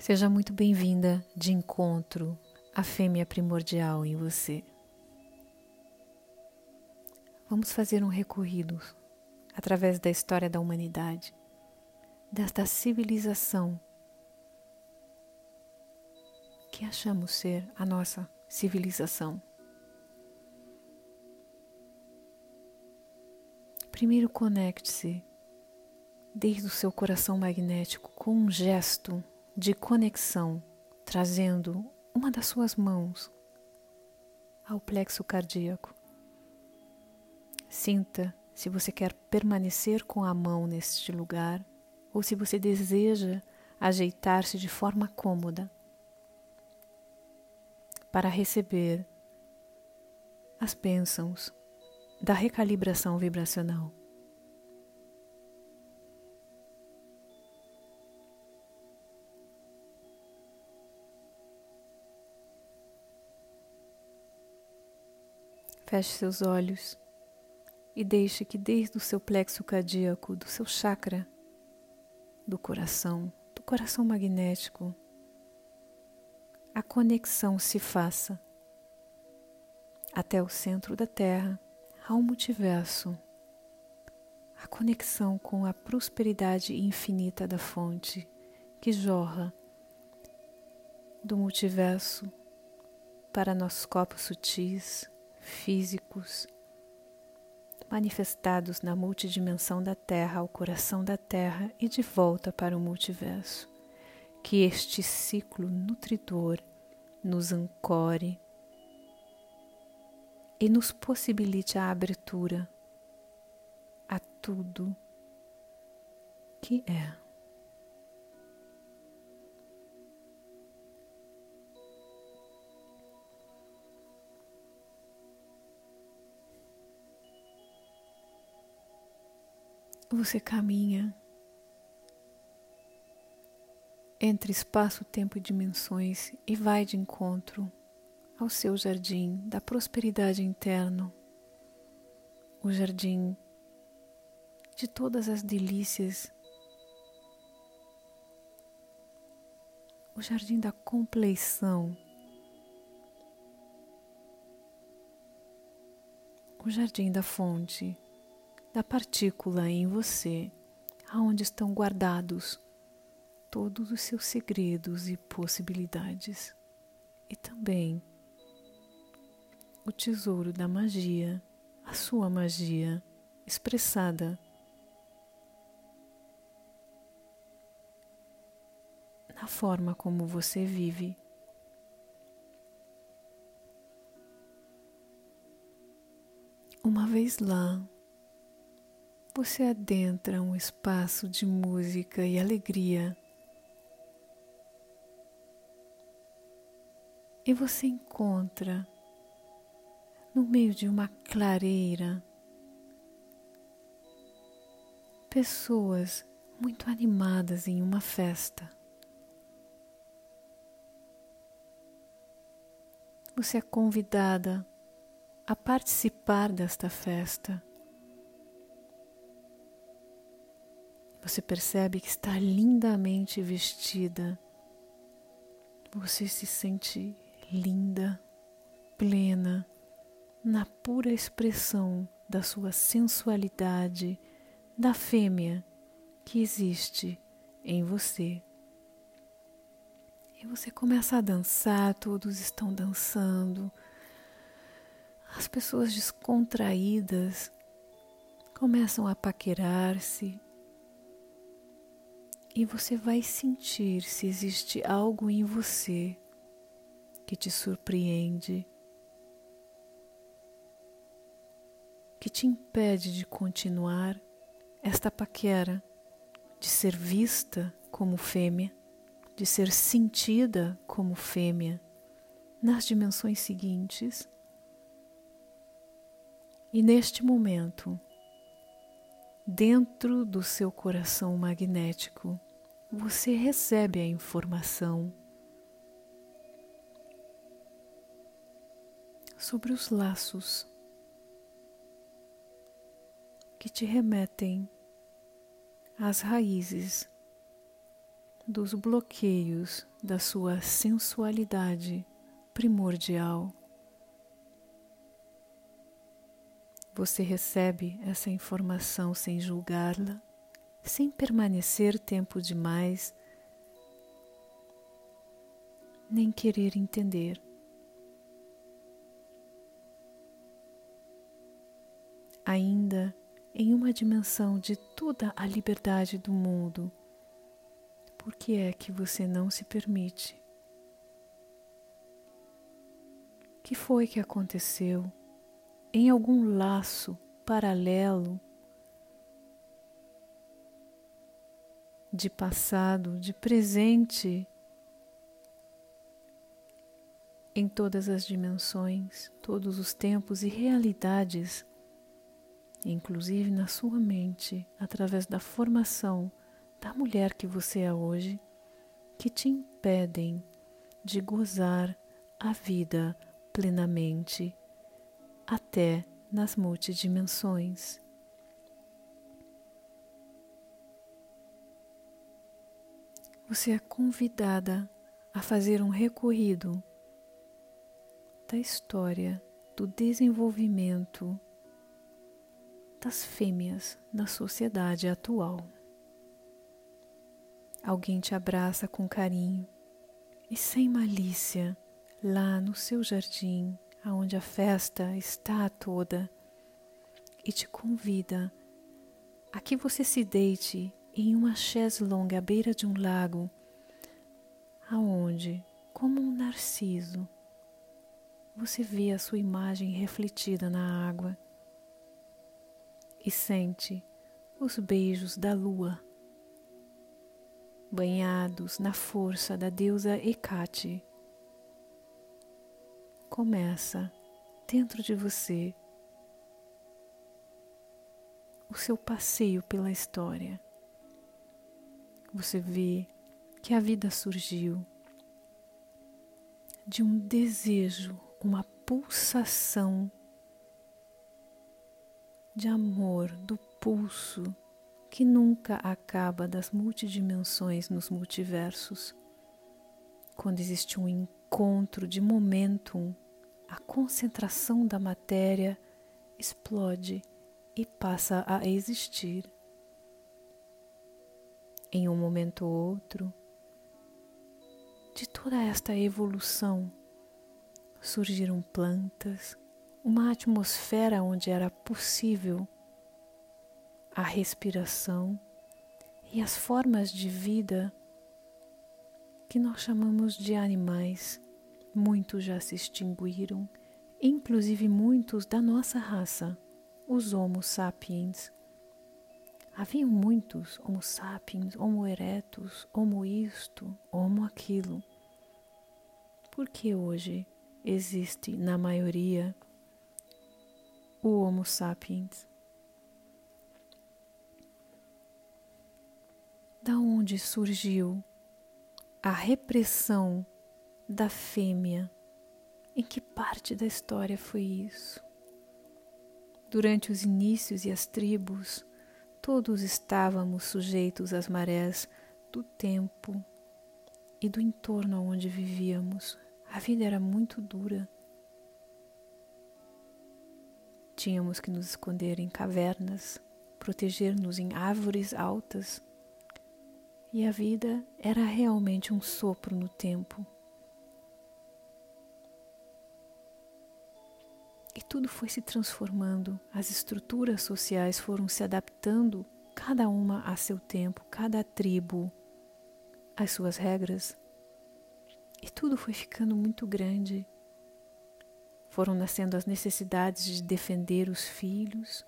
Seja muito bem-vinda de encontro à fêmea primordial em você. Vamos fazer um recorrido através da história da humanidade, desta civilização que achamos ser a nossa civilização. Primeiro conecte-se desde o seu coração magnético com um gesto de conexão, trazendo uma das suas mãos ao plexo cardíaco. Sinta se você quer permanecer com a mão neste lugar ou se você deseja ajeitar-se de forma cômoda para receber as bênçãos da recalibração vibracional. Feche seus olhos e deixe que desde o seu plexo cardíaco, do seu chakra, do coração, do coração magnético, a conexão se faça até o centro da Terra, ao multiverso, a conexão com a prosperidade infinita da fonte que jorra do multiverso para nossos corpos sutis físicos manifestados na multidimensão da Terra ao coração da Terra e de volta para o multiverso. Que este ciclo nutridor nos ancore e nos possibilite a abertura a tudo que é. Você caminha entre espaço, tempo e dimensões e vai de encontro ao seu jardim da prosperidade interno, o jardim de todas as delícias, o jardim da compleição, o jardim da fonte da partícula em você, aonde estão guardados todos os seus segredos e possibilidades, e também o tesouro da magia, a sua magia expressada na forma como você vive. Uma vez lá, você adentra um espaço de música e alegria. E você encontra, no meio de uma clareira, pessoas muito animadas em uma festa. Você é convidada a participar desta festa. Você percebe que está lindamente vestida. Você se sente linda, plena, na pura expressão da sua sensualidade, da fêmea que existe em você. E você começa a dançar, todos estão dançando. As pessoas descontraídas começam a paquerar-se, e você vai sentir se existe algo em você que te surpreende, que te impede de continuar esta paquera, de ser vista como fêmea, de ser sentida como fêmea nas dimensões seguintes. E neste momento, dentro do seu coração magnético, você recebe a informação sobre os laços que te remetem às raízes dos bloqueios da sua sensualidade primordial. Você recebe essa informação sem julgá-la, sem permanecer tempo demais, nem querer entender. Ainda em uma dimensão de toda a liberdade do mundo, por que é que você não se permite? O que foi que aconteceu em algum laço paralelo de passado, de presente, em todas as dimensões, todos os tempos e realidades, inclusive na sua mente, através da formação da mulher que você é hoje, que te impedem de gozar a vida plenamente até nas multidimensões. Você é convidada a fazer um recorrido da história do desenvolvimento das fêmeas na sociedade atual. Alguém te abraça com carinho e sem malícia lá no seu jardim aonde a festa está toda e te convida a que você se deite em uma chaise longue à beira de um lago, aonde, como um narciso, você vê a sua imagem refletida na água e sente os beijos da lua, banhados na força da deusa Hecate começa dentro de você o seu passeio pela história. Você vê que a vida surgiu de um desejo, uma pulsação de amor do pulso que nunca acaba das multidimensões nos multiversos. Quando existe um encontro de momentum, a concentração da matéria explode e passa a existir. Em um momento ou outro, de toda esta evolução, surgiram plantas, uma atmosfera onde era possível a respiração e as formas de vida que nós chamamos de animais, muitos já se extinguiram, inclusive muitos da nossa raça, os Homo sapiens. Haviam muitos Homo sapiens, Homo erectus, Homo isto, Homo aquilo. Porque hoje existe na maioria o Homo sapiens? Da onde surgiu a repressão da fêmea. Em que parte da história foi isso? Durante os inícios e as tribos, todos estávamos sujeitos às marés do tempo e do entorno onde vivíamos. A vida era muito dura. Tínhamos que nos esconder em cavernas, proteger-nos em árvores altas e a vida era realmente um sopro no tempo. E tudo foi se transformando, as estruturas sociais foram se adaptando, cada uma a seu tempo, cada tribo às suas regras. E tudo foi ficando muito grande. Foram nascendo as necessidades de defender os filhos,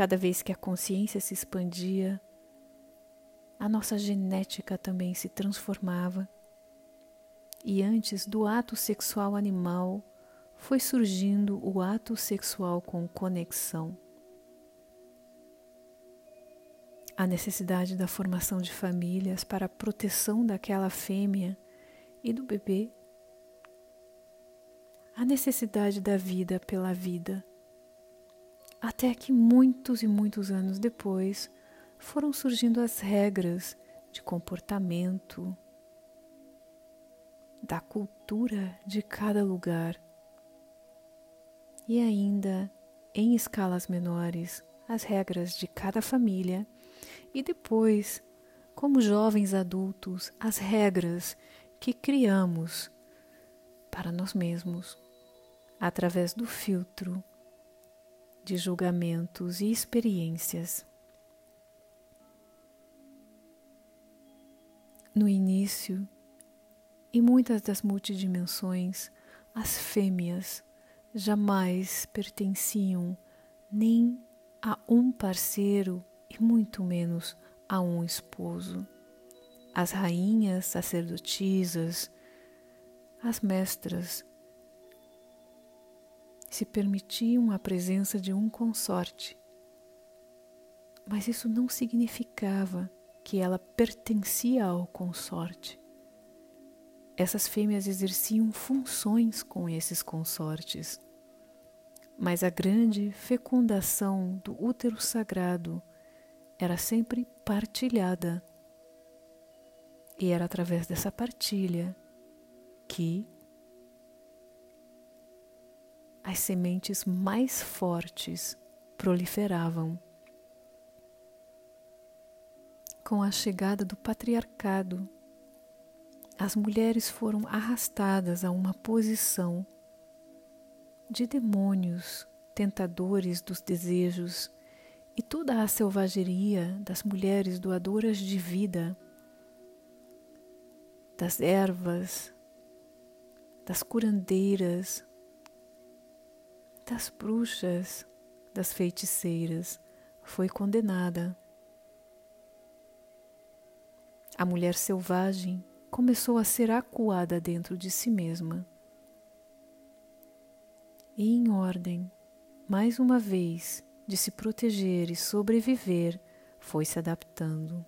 Cada vez que a consciência se expandia, a nossa genética também se transformava. E antes do ato sexual animal, foi surgindo o ato sexual com conexão. A necessidade da formação de famílias para a proteção daquela fêmea e do bebê. A necessidade da vida pela vida até que muitos e muitos anos depois, foram surgindo as regras de comportamento, da cultura de cada lugar. E ainda em escalas menores as regras de cada família. E depois, como jovens adultos, as regras que criamos para nós mesmos através do filtro de julgamentos e experiências. No início, em muitas das multidimensões, as fêmeas jamais pertenciam nem a um parceiro e muito menos a um esposo. As rainhas sacerdotisas, as mestras, se permitiam a presença de um consorte, mas isso não significava que ela pertencia ao consorte. Essas fêmeas exerciam funções com esses consortes, mas a grande fecundação do útero sagrado era sempre partilhada. E era através dessa partilha que as sementes mais fortes proliferavam. Com a chegada do patriarcado, as mulheres foram arrastadas a uma posição de demônios, tentadores dos desejos e toda a selvageria das mulheres doadoras de vida, das ervas, das curandeiras, das bruxas, das feiticeiras, foi condenada. A mulher selvagem começou a ser acuada dentro de si mesma. E em ordem, mais uma vez, de se proteger e sobreviver, foi se adaptando.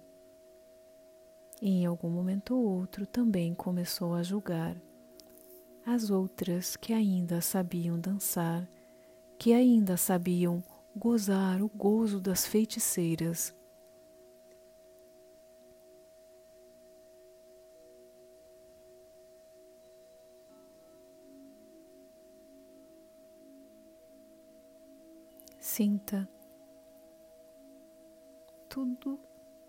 E em algum momento ou outro também começou a julgar as outras que ainda sabiam dançar, que ainda sabiam gozar o gozo das feiticeiras Sinta tudo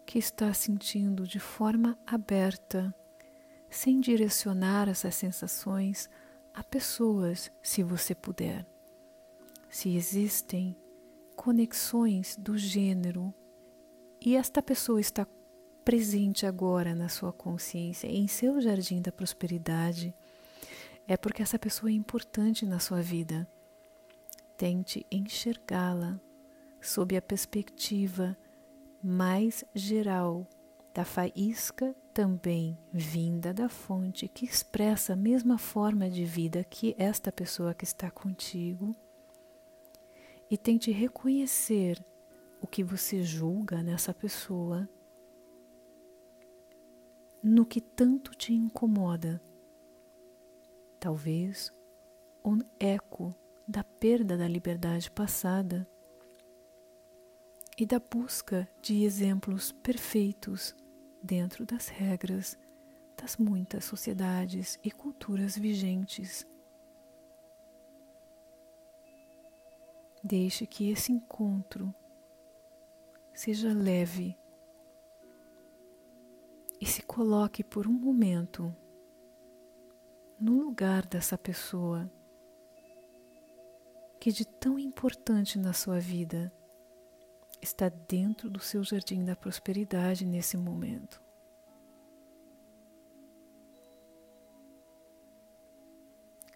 que está sentindo de forma aberta, sem direcionar essas sensações a pessoas, se você puder. Se existem conexões do gênero e esta pessoa está presente agora na sua consciência, em seu jardim da prosperidade, é porque essa pessoa é importante na sua vida. Tente enxergá-la sob a perspectiva mais geral da faísca também vinda da fonte que expressa a mesma forma de vida que esta pessoa que está contigo e tente reconhecer o que você julga nessa pessoa, no que tanto te incomoda. Talvez um eco da perda da liberdade passada e da busca de exemplos perfeitos dentro das regras das muitas sociedades e culturas vigentes. Deixe que esse encontro seja leve e se coloque por um momento no lugar dessa pessoa que de tão importante na sua vida está dentro do seu jardim da prosperidade nesse momento.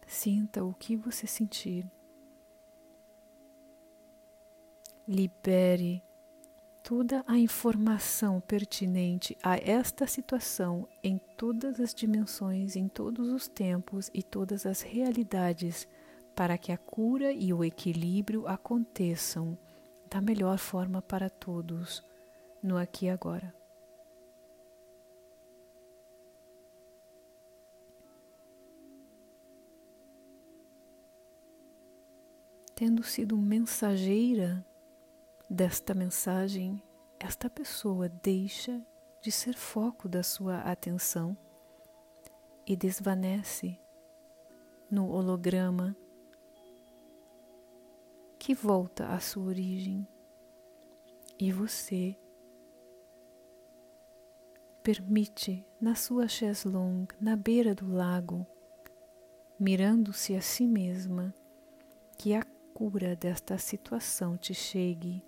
Sinta o que você sentir. Libere toda a informação pertinente a esta situação em todas as dimensões, em todos os tempos e todas as realidades para que a cura e o equilíbrio aconteçam da melhor forma para todos, no aqui e agora. Tendo sido mensageira desta mensagem, esta pessoa deixa de ser foco da sua atenção e desvanece no holograma que volta à sua origem e você permite na sua chaise longue, na beira do lago, mirando-se a si mesma, que a cura desta situação te chegue.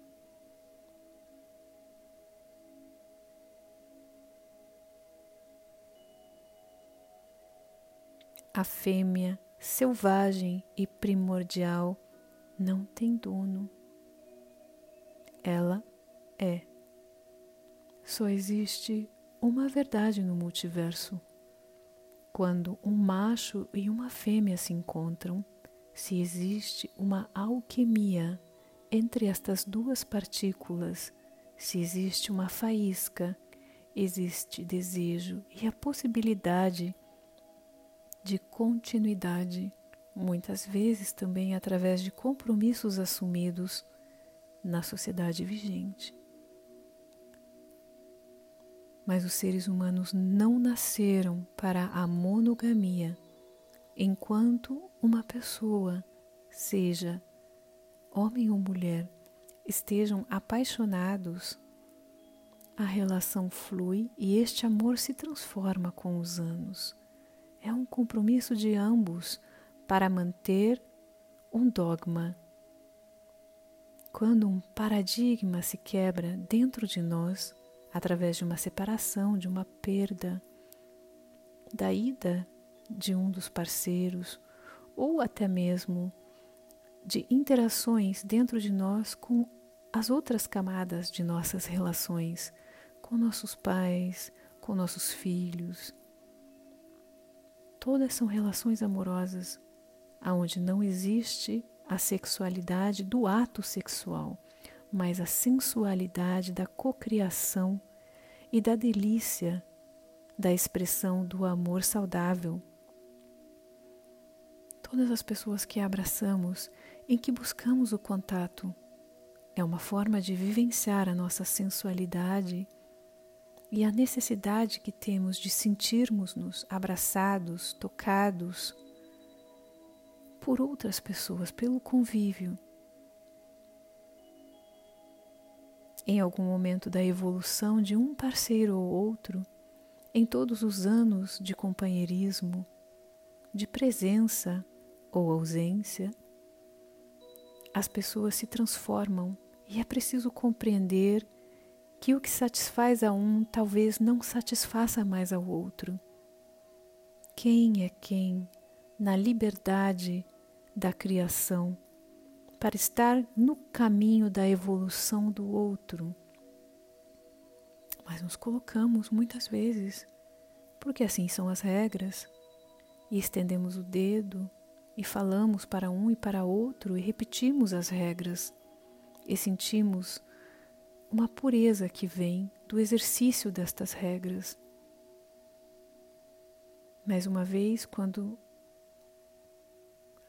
A fêmea selvagem e primordial não tem dono. Ela é. Só existe uma verdade no multiverso. Quando um macho e uma fêmea se encontram, se existe uma alquimia entre estas duas partículas, se existe uma faísca, existe desejo e a possibilidade de continuidade, muitas vezes também através de compromissos assumidos na sociedade vigente. Mas os seres humanos não nasceram para a monogamia, enquanto uma pessoa, seja homem ou mulher, estejam apaixonados, a relação flui e este amor se transforma com os anos. É um compromisso de ambos para manter um dogma. Quando um paradigma se quebra dentro de nós, através de uma separação, de uma perda, da ida de um dos parceiros, ou até mesmo de interações dentro de nós com as outras camadas de nossas relações, com nossos pais, com nossos filhos, Todas são relações amorosas aonde não existe a sexualidade do ato sexual, mas a sensualidade da cocriação e da delícia da expressão do amor saudável. Todas as pessoas que abraçamos, em que buscamos o contato, é uma forma de vivenciar a nossa sensualidade e a necessidade que temos de sentirmos-nos abraçados, tocados por outras pessoas, pelo convívio. Em algum momento da evolução de um parceiro ou outro, em todos os anos de companheirismo, de presença ou ausência, as pessoas se transformam e é preciso compreender que o que satisfaz a um talvez não satisfaça mais ao outro. Quem é quem na liberdade da criação para estar no caminho da evolução do outro? Mas nos colocamos muitas vezes, porque assim são as regras, e estendemos o dedo e falamos para um e para outro e repetimos as regras e sentimos uma pureza que vem do exercício destas regras. Mais uma vez, quando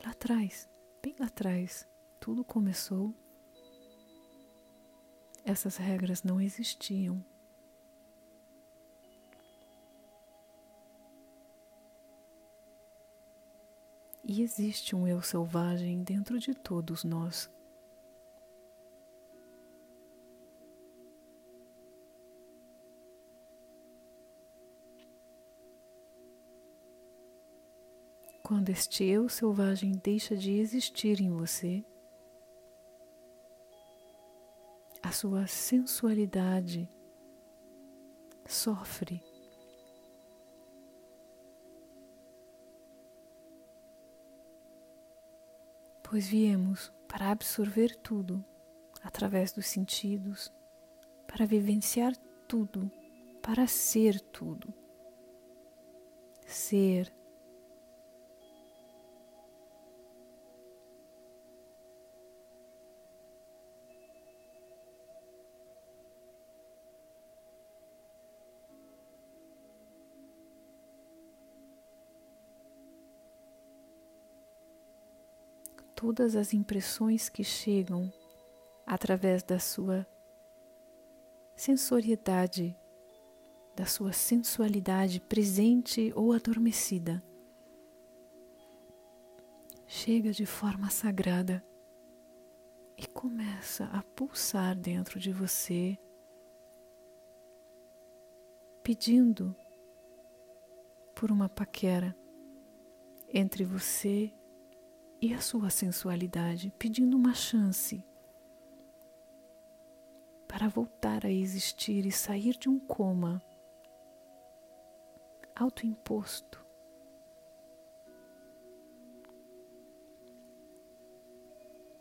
lá atrás, bem lá atrás, tudo começou, essas regras não existiam. E existe um eu selvagem dentro de todos nós. Quando este eu selvagem deixa de existir em você, a sua sensualidade sofre. Pois viemos para absorver tudo através dos sentidos, para vivenciar tudo, para ser tudo. Ser todas as impressões que chegam através da sua sensoriedade, da sua sensualidade presente ou adormecida. Chega de forma sagrada e começa a pulsar dentro de você, pedindo por uma paquera entre você e a sua sensualidade, pedindo uma chance para voltar a existir e sair de um coma autoimposto.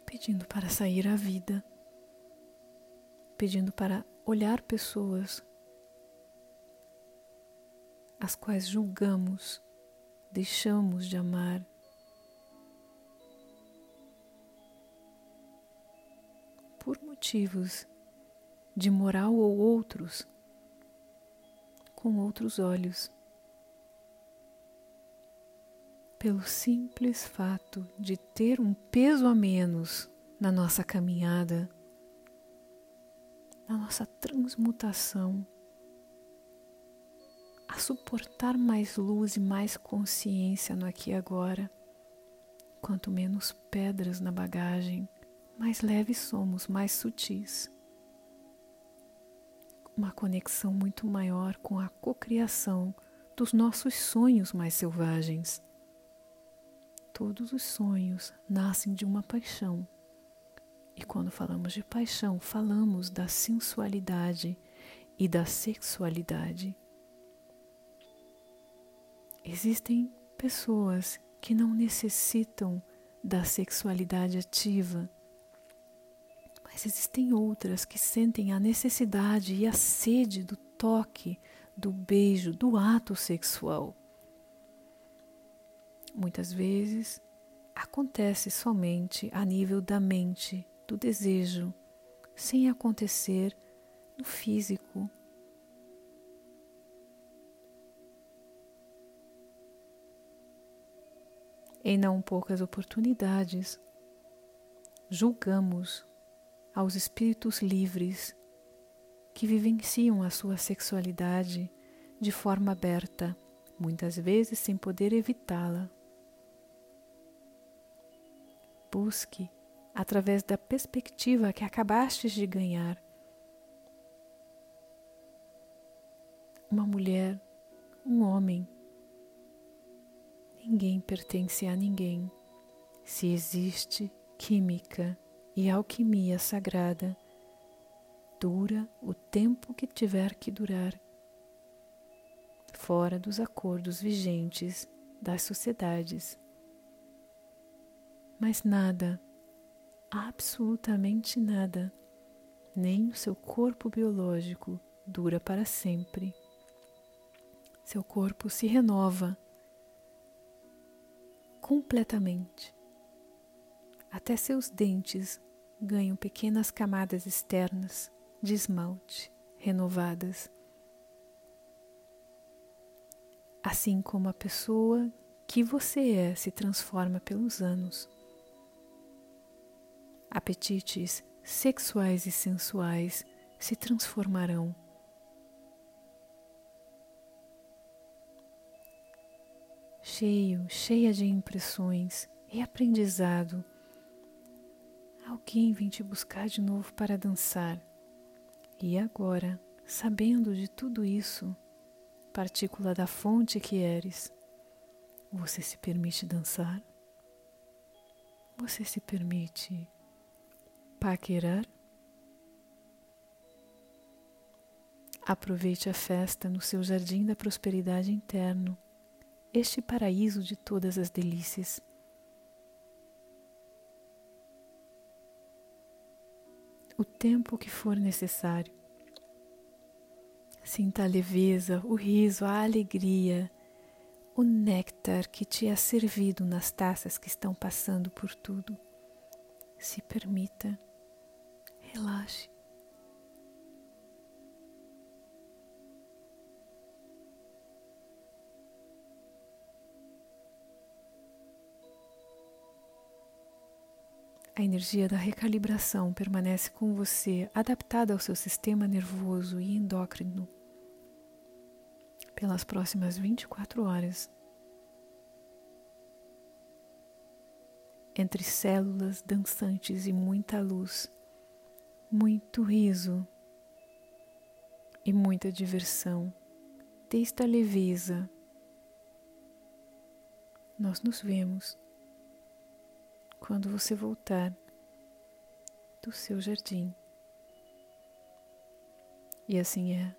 Pedindo para sair à vida, pedindo para olhar pessoas as quais julgamos, deixamos de amar. Motivos de moral ou outros, com outros olhos. Pelo simples fato de ter um peso a menos na nossa caminhada, na nossa transmutação, a suportar mais luz e mais consciência no aqui e agora. Quanto menos pedras na bagagem, mais leves somos, mais sutis uma conexão muito maior com a cocriação dos nossos sonhos mais selvagens. Todos os sonhos nascem de uma paixão. E quando falamos de paixão, falamos da sensualidade e da sexualidade. Existem pessoas que não necessitam da sexualidade ativa mas existem outras que sentem a necessidade e a sede do toque, do beijo, do ato sexual. Muitas vezes acontece somente a nível da mente, do desejo, sem acontecer no físico. Em não poucas oportunidades, julgamos aos espíritos livres que vivenciam a sua sexualidade de forma aberta, muitas vezes sem poder evitá-la. Busque, através da perspectiva que acabastes de ganhar, uma mulher, um homem. Ninguém pertence a ninguém. Se existe química, e alquimia sagrada dura o tempo que tiver que durar, fora dos acordos vigentes das sociedades. Mas nada, absolutamente nada, nem o seu corpo biológico dura para sempre. Seu corpo se renova completamente. Até seus dentes ganham pequenas camadas externas de esmalte renovadas. Assim como a pessoa que você é se transforma pelos anos. Apetites sexuais e sensuais se transformarão. Cheio, cheia de impressões e aprendizado Alguém vem te buscar de novo para dançar. E agora, sabendo de tudo isso, partícula da fonte que eres, você se permite dançar? Você se permite paquerar? Aproveite a festa no seu jardim da prosperidade interno, este paraíso de todas as delícias. O tempo que for necessário. Sinta a leveza, o riso, a alegria, o néctar que te é servido nas taças que estão passando por tudo. Se permita, relaxe. A energia da recalibração permanece com você, adaptada ao seu sistema nervoso e endócrino, pelas próximas 24 horas. Entre células dançantes e muita luz, muito riso e muita diversão, desde a leveza. Nós nos vemos quando você voltar do seu jardim. E assim é.